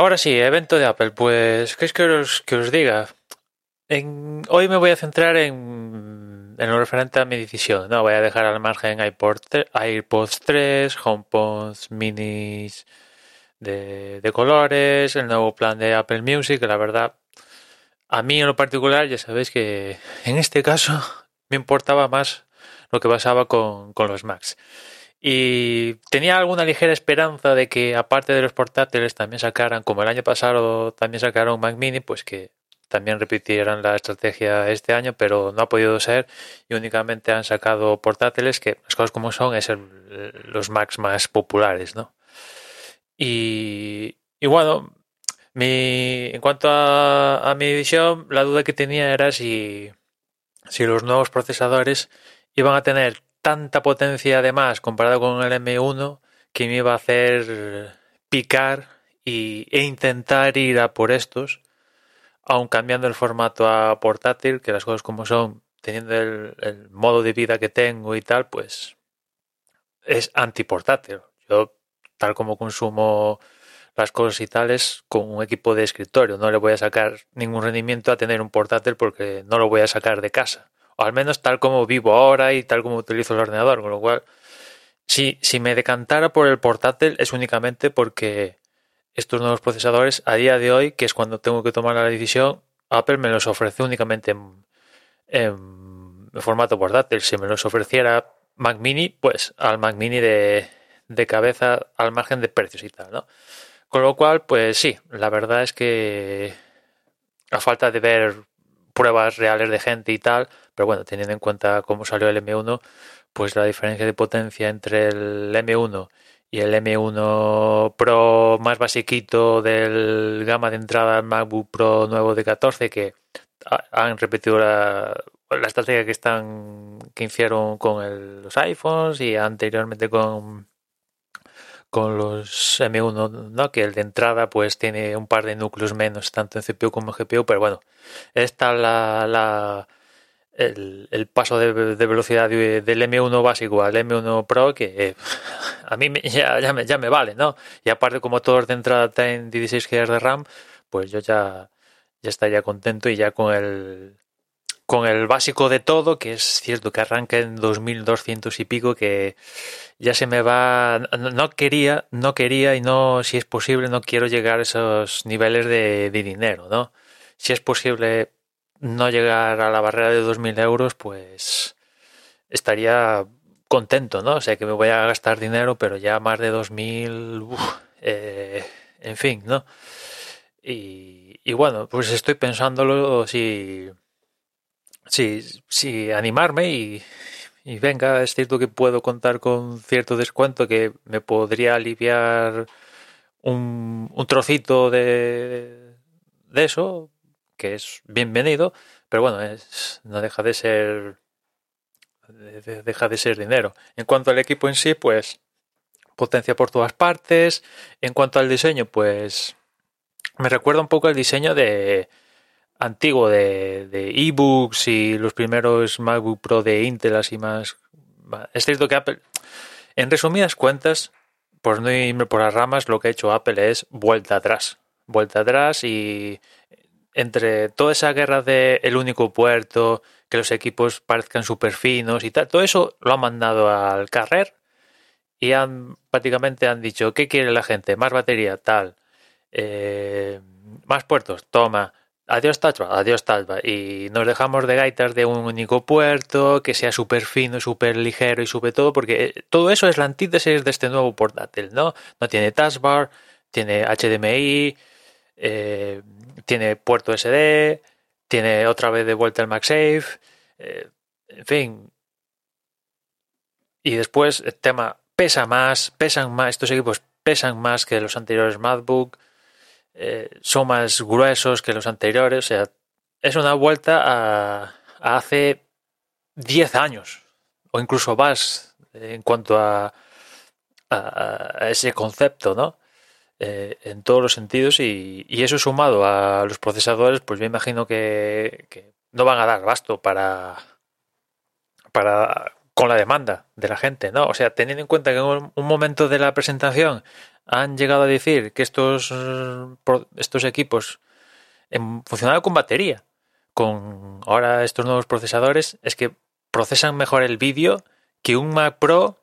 ahora sí, evento de Apple. Pues, ¿qué es que os, que os diga? Hoy me voy a centrar en, en lo referente a mi decisión. No voy a dejar al margen AirPods 3, HomePods minis de, de colores, el nuevo plan de Apple Music, la verdad, a mí en lo particular, ya sabéis que en este caso me importaba más lo que pasaba con, con los Macs. Y tenía alguna ligera esperanza de que, aparte de los portátiles, también sacaran, como el año pasado también sacaron Mac Mini, pues que también repitieran la estrategia este año, pero no ha podido ser y únicamente han sacado portátiles que, las cosas como son, es los Macs más populares, ¿no? Y, y bueno, mi, en cuanto a, a, mi visión, la duda que tenía era si, si los nuevos procesadores iban a tener tanta potencia además comparado con el M1 que me iba a hacer picar y, e intentar ir a por estos, aun cambiando el formato a portátil, que las cosas como son, teniendo el, modo de vida que tengo y tal, pues es antiportátil. Yo, tal como consumo las cosas y tales, con un equipo de escritorio, no le voy a sacar ningún rendimiento a tener un portátil porque no lo voy a sacar de casa al menos tal como vivo ahora y tal como utilizo el ordenador, con lo cual, si, si me decantara por el portátil es únicamente porque estos nuevos procesadores a día de hoy, que es cuando tengo que tomar la decisión, Apple me los ofrece únicamente en, en formato portátil. Si me los ofreciera Mac Mini, pues al Mac Mini de, de cabeza al margen de precios y tal, ¿no? Con lo cual, pues sí, la verdad es que a falta de ver pruebas reales de gente y tal, pero bueno, teniendo en cuenta cómo salió el M1, pues la diferencia de potencia entre el M1 y el M1 Pro más basiquito del gama de entrada MacBook Pro nuevo de 14 que han repetido la, la estrategia que están que hicieron con el, los iPhones y anteriormente con con los M1, ¿no? Que el de entrada pues tiene un par de núcleos menos, tanto en CPU como en GPU, pero bueno, esta la, la el, el, paso de, velocidad del M1 básico al M1 Pro que eh, a mí ya, ya, me, ya me vale, ¿no? Y aparte como todos de entrada tienen 16 GB de RAM, pues yo ya, ya estaría contento y ya con el con el básico de todo, que es cierto que arranca en 2200 y pico, que ya se me va. No quería, no quería y no, si es posible, no quiero llegar a esos niveles de, de dinero, ¿no? Si es posible no llegar a la barrera de 2000 euros, pues estaría contento, ¿no? O sea que me voy a gastar dinero, pero ya más de 2000, uf, eh, en fin, ¿no? Y, y bueno, pues estoy pensándolo si sí, sí, animarme y, y, venga, es cierto que puedo contar con cierto descuento que me podría aliviar un, un trocito de, de eso, que es bienvenido, pero bueno, es, no deja de ser deja de ser dinero. En cuanto al equipo en sí, pues potencia por todas partes. En cuanto al diseño, pues me recuerda un poco el diseño de, antiguo de, de ebooks y los primeros MacBook Pro de Intel así más... Es cierto que Apple, en resumidas cuentas, por no irme por las ramas, lo que ha hecho Apple es vuelta atrás. Vuelta atrás y entre toda esa guerra de el único puerto, que los equipos parezcan súper finos y tal, todo eso lo han mandado al carrer y han prácticamente han dicho, ¿qué quiere la gente? Más batería, tal. Eh, más puertos, toma adiós Tachba, adiós Talba. Y nos dejamos de gaitas de un único puerto, que sea súper fino, súper ligero y sube todo, porque eh, todo eso es la antítesis de este nuevo portátil, ¿no? No tiene taskbar, tiene HDMI, eh, tiene puerto SD, tiene otra vez de vuelta el MagSafe, eh, en fin. Y después el tema pesa más, pesan más, estos equipos pesan más que los anteriores MacBook eh, son más gruesos que los anteriores. O sea, es una vuelta a, a hace 10 años o incluso más en cuanto a, a, ese concepto, ¿no? Eh, en todos los sentidos y, y, eso sumado a los procesadores, pues me imagino que, que no van a dar gasto para, para con la demanda de la gente, ¿no? O sea, teniendo en cuenta que en un momento de la presentación han llegado a decir que estos, estos equipos funcionaban con batería. Con ahora estos nuevos procesadores es que procesan mejor el vídeo que un Mac Pro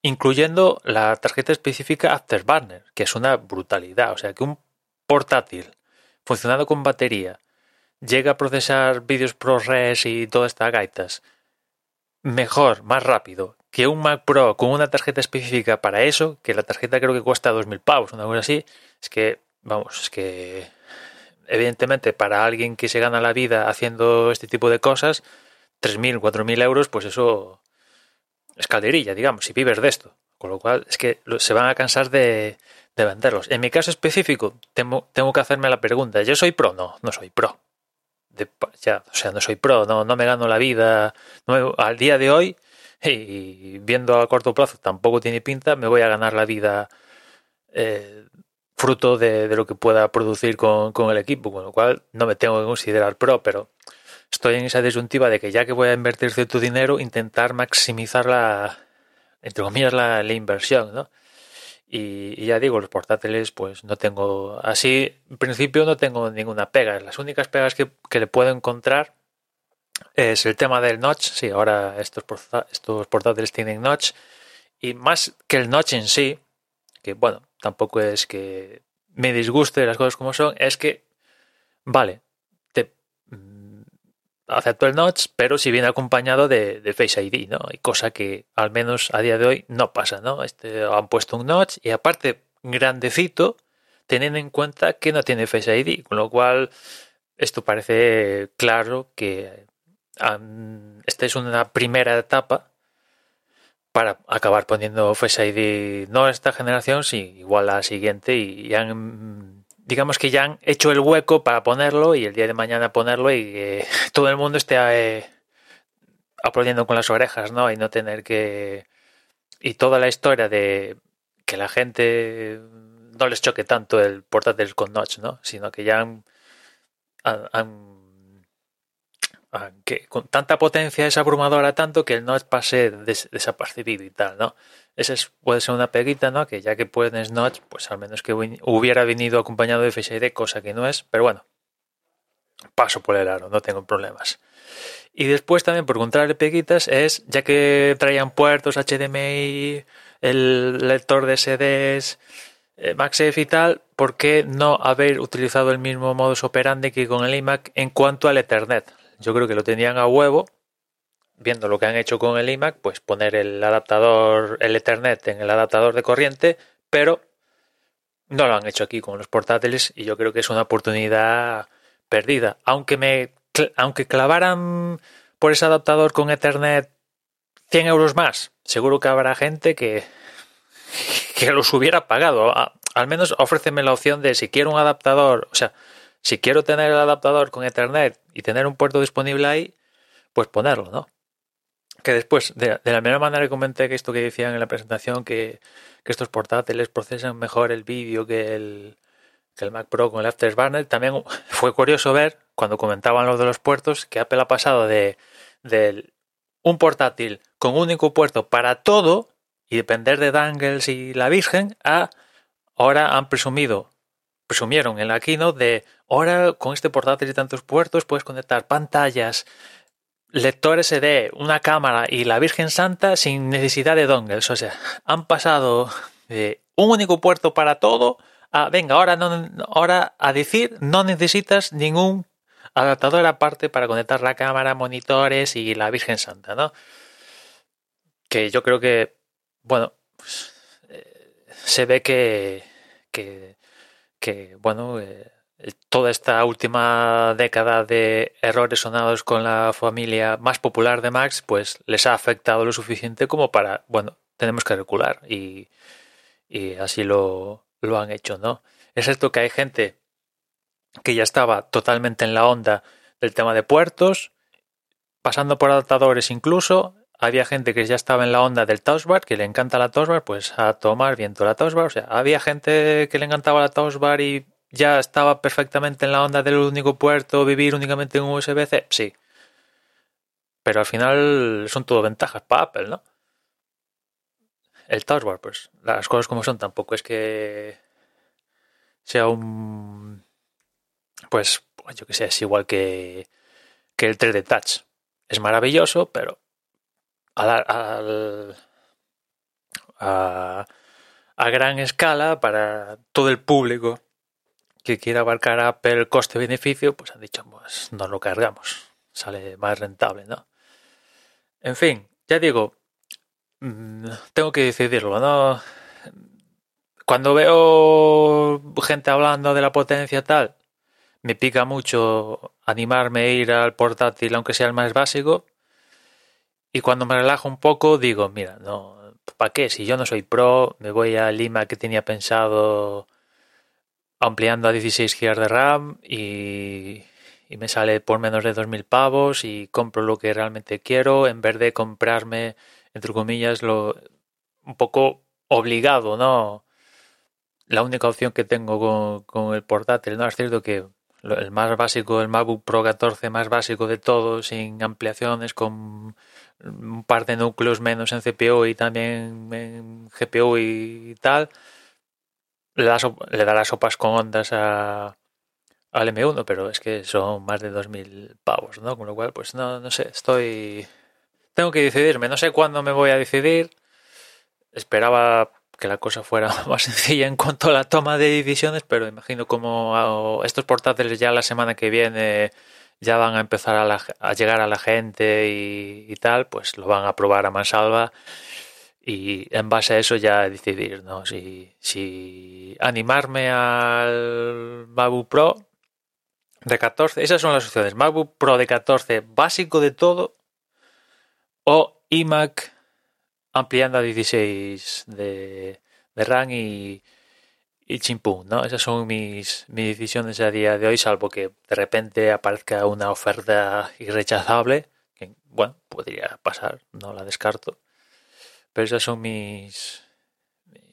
incluyendo la tarjeta específica Afterburner, que es una brutalidad. O sea, que un portátil funcionando con batería llega a procesar vídeos ProRes y todas estas gaitas mejor, más rápido que un Mac Pro con una tarjeta específica para eso, que la tarjeta creo que cuesta 2.000 pavos, una cosa así, es que, vamos, es que evidentemente para alguien que se gana la vida haciendo este tipo de cosas, 3.000, 4.000 euros, pues eso es calderilla, digamos, si vives de esto. Con lo cual es que se van a cansar de, venderlos. En mi caso específico, tengo, que hacerme la pregunta, ¿yo soy pro? No, no soy pro. ya, o sea, no soy pro, no, no me gano la vida. al día de hoy, y viendo a corto plazo tampoco tiene pinta, me voy a ganar la vida eh, fruto de, lo que pueda producir con, con, el equipo, con lo cual no me tengo que considerar pro, pero estoy en esa disyuntiva de que ya que voy a invertir cierto dinero, intentar maximizar la, entre comillas, la, inversión, ¿no? Y, ya digo, los portátiles, pues no tengo, así, en principio no tengo ninguna pega. Las únicas pegas que, que le puedo encontrar es el tema del notch. Sí, ahora estos, estos portátiles tienen notch. Y más que el notch en sí, que bueno, tampoco es que me disguste las cosas como son, es que, vale, te mm, acepto el notch, pero si viene acompañado de, Face ID, ¿no? Y cosa que al menos a día de hoy no pasa, ¿no? Este, han puesto un notch y aparte grandecito, teniendo en cuenta que no tiene Face ID, con lo cual esto parece claro que esta es una primera etapa para acabar poniendo Face ID no esta generación, sí, igual la siguiente y han, digamos que ya han hecho el hueco para ponerlo y el día de mañana ponerlo y que todo el mundo esté eh, aplaudiendo con las orejas, ¿no? Y no tener que... Y toda la historia de que la gente no les choque tanto el portátil con notch, ¿no? Sino que ya han que con tanta potencia es abrumadora tanto que el notch pase desapercibido y tal, ¿no? Esa puede ser una peguita, ¿no? Que ya que puedes notch, pues al menos que hubiera venido acompañado de ID, cosa que no es, pero bueno, paso por el aro, no tengo problemas. Y después también por encontrarle peguitas es, ya que traían puertos HDMI, el lector de CDs, eh, MagSafe y tal, ¿por qué no haber utilizado el mismo modus operandi que con el iMac en cuanto al Ethernet? Yo creo que lo tenían a huevo, viendo lo que han hecho con el iMac, pues poner el adaptador, el Ethernet en el adaptador de corriente, pero no lo han hecho aquí con los portátiles y yo creo que es una oportunidad perdida. Aunque me aunque clavaran por ese adaptador con Ethernet 100 euros más, seguro que habrá gente que, que los hubiera pagado. al menos ofréceme la opción de si quiero un adaptador, o sea, si quiero tener el adaptador con Ethernet y tener un puerto disponible ahí, pues ponerlo, ¿no? Que después, de, la misma manera que comenté que esto que decían en la presentación, que, estos portátiles procesan mejor el vídeo que el, que el Mac Pro con el Afterburner, también fue curioso ver, cuando comentaban los de los puertos, que Apple ha pasado de, de un portátil con un único puerto para todo y depender de dangles y la Virgen a ahora han presumido presumieron en la keynote de ahora con este portátil y tantos puertos puedes conectar pantallas, lector SD, una cámara y la Virgen Santa sin necesidad de dongles. O sea, han pasado de un único puerto para todo a, venga, ahora, no, ahora a decir no necesitas ningún adaptador aparte para conectar la cámara, monitores y la Virgen Santa, ¿no? Que yo creo que, bueno, pues, eh, se ve que, que bueno, eh, toda esta última década de errores sonados con la familia más popular de Max, pues les ha afectado lo suficiente como para, bueno, tenemos que recular y, así lo, han hecho, ¿no? Es cierto que hay gente que ya estaba totalmente en la onda del tema de puertos, pasando por adaptadores incluso, había gente que ya estaba en la onda del Touch que le encanta la Touch pues a tomar viento la Touch O sea, había gente que le encantaba la Touch y ya estaba perfectamente en la onda del único puerto, vivir únicamente en USB-C. Sí. Pero al final son todo ventajas para Apple, ¿no? el Touchbar, pues las cosas como son, tampoco es que sea un... Pues, yo que sé, es igual que, que el 3D Touch. Es maravilloso, pero al, a, a gran escala para todo el público que quiera abarcar Apple coste-beneficio, pues han dicho, pues no lo cargamos, sale más rentable, ¿no? En fin, ya digo, mm, tengo que decidirlo, ¿no? Cuando veo gente hablando de la potencia tal, me pica mucho animarme a ir al portátil, aunque sea el más básico. Y cuando me relajo un poco, digo, mira, no, ¿para qué? Si yo no soy pro, me voy a Lima que tenía pensado ampliando a 16 GB de RAM y, me sale por menos de 2.000 pavos y compro lo que realmente quiero en vez de comprarme, entre comillas, lo un poco obligado, ¿no? La única opción que tengo con, con el portátil, ¿no? Es cierto que el más básico, el MacBook Pro 14 más básico de todo, sin ampliaciones, con un par de núcleos menos en CPU y también en GPU y tal, le, da, le dará sopas con ondas a, al M1, pero es que son más de 2.000 pavos, ¿no? Con lo cual, pues no, no sé, estoy... Tengo que decidirme, no sé cuándo me voy a decidir. Esperaba que la cosa fuera más sencilla en cuanto a la toma de decisiones, pero imagino como estos portátiles ya la semana que viene ya van a empezar a, llegar a la gente y, tal, pues lo van a probar a mansalva y en base a eso ya decidir, ¿no? Si, si animarme al MacBook Pro de 14, esas son las opciones, MacBook Pro de 14 básico de todo o iMac ampliando a 16 de, de RAM y, y ¿no? Esas son mis, mis decisiones a día de hoy, salvo que de repente aparezca una oferta irrechazable, que, bueno, podría pasar, no la descarto. Pero esas son mis...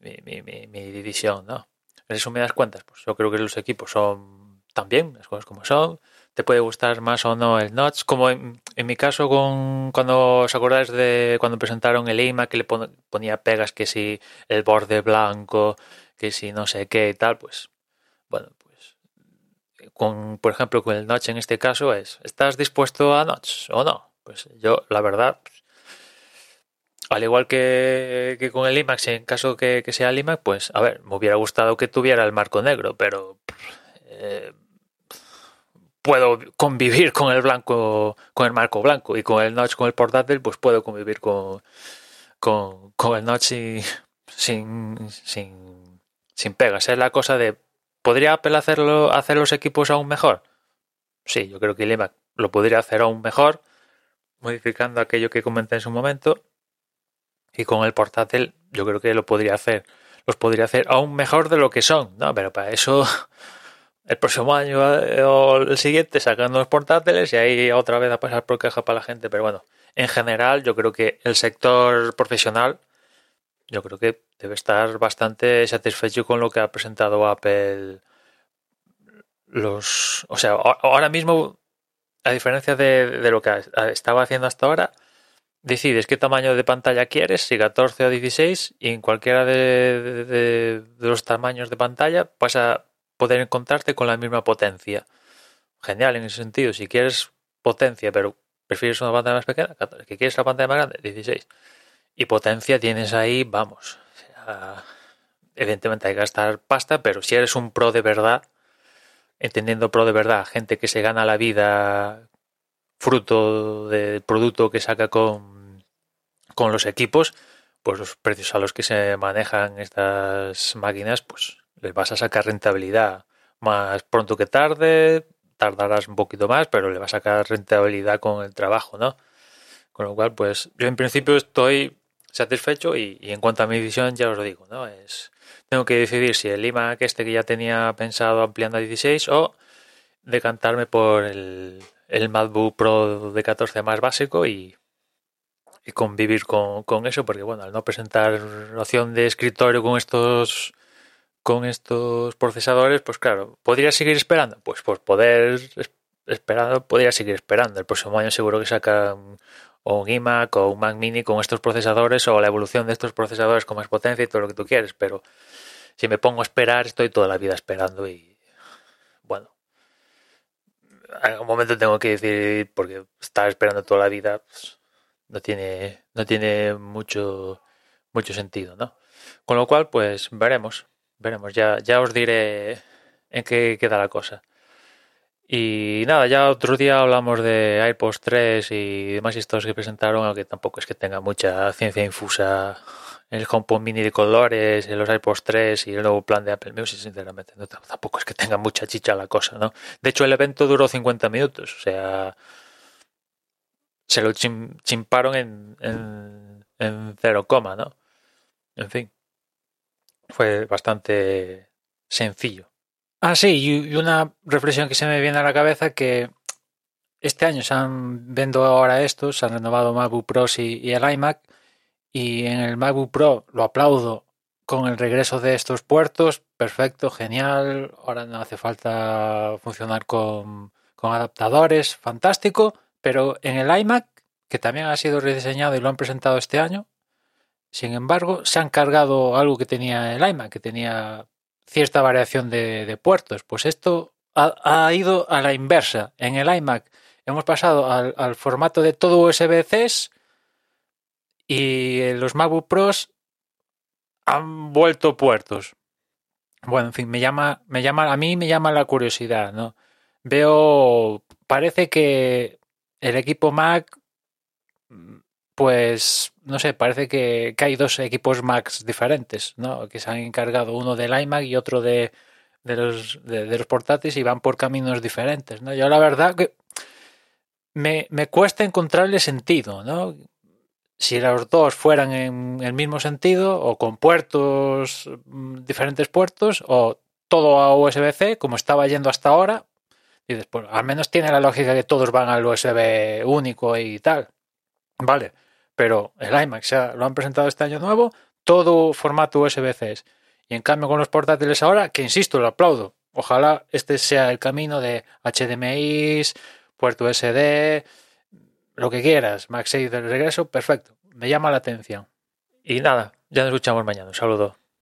mi, mi, mi, decisión, ¿no? En resumidas cuentas, pues yo creo que los equipos son también, las cosas como son. Te puede gustar más o no el notch, como en, mi caso con cuando os acordáis de cuando presentaron el EIMA que le ponía pegas que si el borde blanco, que si no sé qué y tal, pues bueno, pues con, por ejemplo, con el notch en este caso es, ¿estás dispuesto a notch o no? Pues yo, la verdad, al igual que, que, con el IMAX, en caso que, que, sea el IMAX, pues a ver, me hubiera gustado que tuviera el marco negro, pero eh, puedo convivir con el blanco, con el marco blanco y con el notch, con el portátil, pues puedo convivir con, con, con el notch sin, sin sin pegas. Es la cosa de, ¿podría Apple hacerlo, hacer los equipos aún mejor? Sí, yo creo que el iMac lo podría hacer aún mejor, modificando aquello que comenté en su momento. Y con el portátil, yo creo que lo podría hacer, los podría hacer aún mejor de lo que son, ¿no? Pero para eso, el próximo año eh, o el siguiente sacan los portátiles y ahí otra vez a pasar por queja para la gente. Pero bueno, en general, yo creo que el sector profesional yo creo que debe estar bastante satisfecho con lo que ha presentado Apple. Los, o sea, ahora mismo, a diferencia de, de lo que estaba haciendo hasta ahora, decides qué tamaño de pantalla quieres, si 14 o 16, y en cualquiera de, los tamaños de pantalla vas a poder encontrarte con la misma potencia. Genial en ese sentido. Si quieres potencia, pero prefieres una pantalla más pequeña, que quieres la pantalla más grande, 16 y potencia tienes ahí, vamos. evidentemente hay que gastar pasta, pero si eres un pro de verdad, entendiendo pro de verdad, gente que se gana la vida fruto del producto que saca con, con los equipos, pues los precios a los que se manejan estas máquinas, pues les vas a sacar rentabilidad más pronto que tarde, tardarás un poquito más, pero le vas a sacar rentabilidad con el trabajo, ¿no? Con lo cual, pues yo en principio estoy satisfecho y, en cuanto a mi decisión ya os lo digo, ¿no? Es, tengo que decidir si el iMac este que ya tenía pensado ampliando a 16 o decantarme por el, el MacBook Pro de 14 más básico y, y convivir con, con, eso porque bueno, al no presentar opción de escritorio con estos con estos procesadores, pues claro, ¿podría seguir esperando? Pues por poder esperando, podría seguir esperando. El próximo año seguro que sacan un iMac o un Mac Mini con estos procesadores o la evolución de estos procesadores con más potencia y todo lo que tú quieres, pero si me pongo a esperar estoy toda la vida esperando y en algún momento tengo que decir porque estar esperando toda la vida pues, no tiene no tiene mucho mucho sentido, ¿no? Con lo cual, pues veremos, veremos, ya ya os diré en qué queda la cosa. Y nada, ya otro día hablamos de AirPods 3 y demás historias que presentaron, aunque tampoco es que tenga mucha ciencia infusa el HomePod Mini de colores, los AirPods 3 y el nuevo plan de Apple Music, sinceramente. Tampoco es que tenga mucha chicha la cosa, ¿no? De hecho, el evento duró 50 minutos, o sea, se lo chimparon en, en, en cero coma, ¿no? En fin, fue bastante sencillo. Ah, sí, y una reflexión que se me viene a la cabeza que este año se han vendo ahora estos, se han renovado MacBook Pro y, el iMac y en el MacBook Pro lo aplaudo con el regreso de estos puertos, perfecto, genial, ahora no hace falta funcionar con, con adaptadores, fantástico, pero en el iMac, que también ha sido rediseñado y lo han presentado este año, sin embargo, se han cargado algo que tenía el iMac, que tenía cierta variación de, puertos. Pues esto ha, ido a la inversa. En el iMac hemos pasado al, formato de todo USB-C y los MacBook Pros han vuelto puertos. Bueno, en fin, me llama, me llama, a mí me llama la curiosidad, ¿no? Veo, parece que el equipo Mac pues no sé, parece que, hay dos equipos Macs diferentes, ¿no? Que se han encargado uno del iMac y otro de, los, de, los portátiles y van por caminos diferentes, ¿no? Yo la verdad que me, me cuesta encontrarle sentido, ¿no? Si los dos fueran en el mismo sentido o con puertos, mm, diferentes puertos o todo a USB-C, como estaba yendo hasta ahora, y después, al menos tiene la lógica que todos van al USB único y tal. Vale pero el iMac ya lo han presentado este año nuevo, todo formato USB-C. Y en cambio con los portátiles ahora, que insisto, lo aplaudo. Ojalá este sea el camino de HDMI, puerto SD, lo que quieras, MagSafe del regreso, perfecto. Me llama la atención. Y nada, ya nos escuchamos mañana. Un saludo.